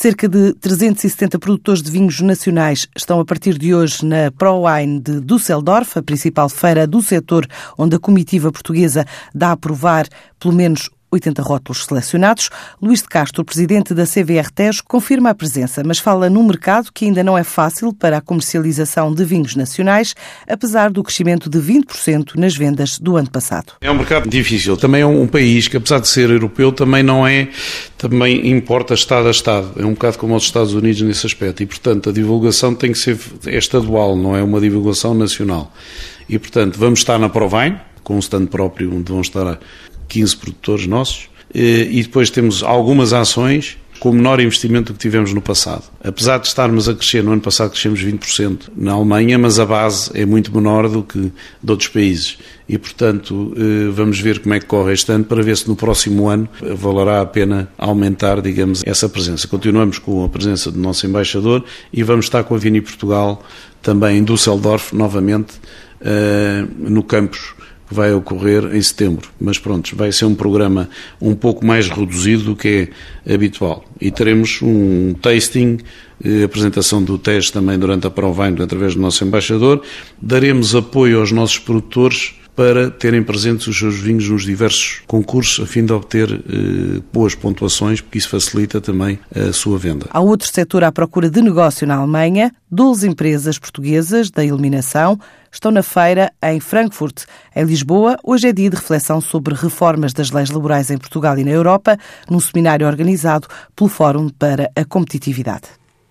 Cerca de 370 produtores de vinhos nacionais estão a partir de hoje na ProWine de Düsseldorf, a principal feira do setor, onde a comitiva portuguesa dá a provar pelo menos 80 rótulos selecionados. Luís de Castro, presidente da CVR Tejo, confirma a presença, mas fala num mercado que ainda não é fácil para a comercialização de vinhos nacionais, apesar do crescimento de 20% nas vendas do ano passado. É um mercado difícil. Também é um país que, apesar de ser europeu, também não é, também importa Estado a Estado. É um bocado como os Estados Unidos nesse aspecto. E, portanto, a divulgação tem que ser estadual, não é uma divulgação nacional. E, portanto, vamos estar na Provine, com um stand próprio onde vão estar 15 produtores nossos, e depois temos algumas ações com menor investimento do que tivemos no passado. Apesar de estarmos a crescer, no ano passado crescemos 20% na Alemanha, mas a base é muito menor do que de outros países. E, portanto, eh, vamos ver como é que corre este ano para ver se no próximo ano valerá a pena aumentar, digamos, essa presença. Continuamos com a presença do nosso embaixador e vamos estar com a Vini Portugal também em Düsseldorf, novamente, eh, no campus que vai ocorrer em setembro. Mas pronto, vai ser um programa um pouco mais reduzido do que é habitual. E teremos um tasting, eh, apresentação do teste também durante a Provine, através do nosso embaixador. Daremos apoio aos nossos produtores para terem presentes os seus vinhos nos diversos concursos, a fim de obter eh, boas pontuações, porque isso facilita também a sua venda. Há outro setor à procura de negócio na Alemanha. 12 empresas portuguesas da iluminação estão na feira em Frankfurt. Em Lisboa, hoje é dia de reflexão sobre reformas das leis laborais em Portugal e na Europa, num seminário organizado pelo Fórum para a Competitividade.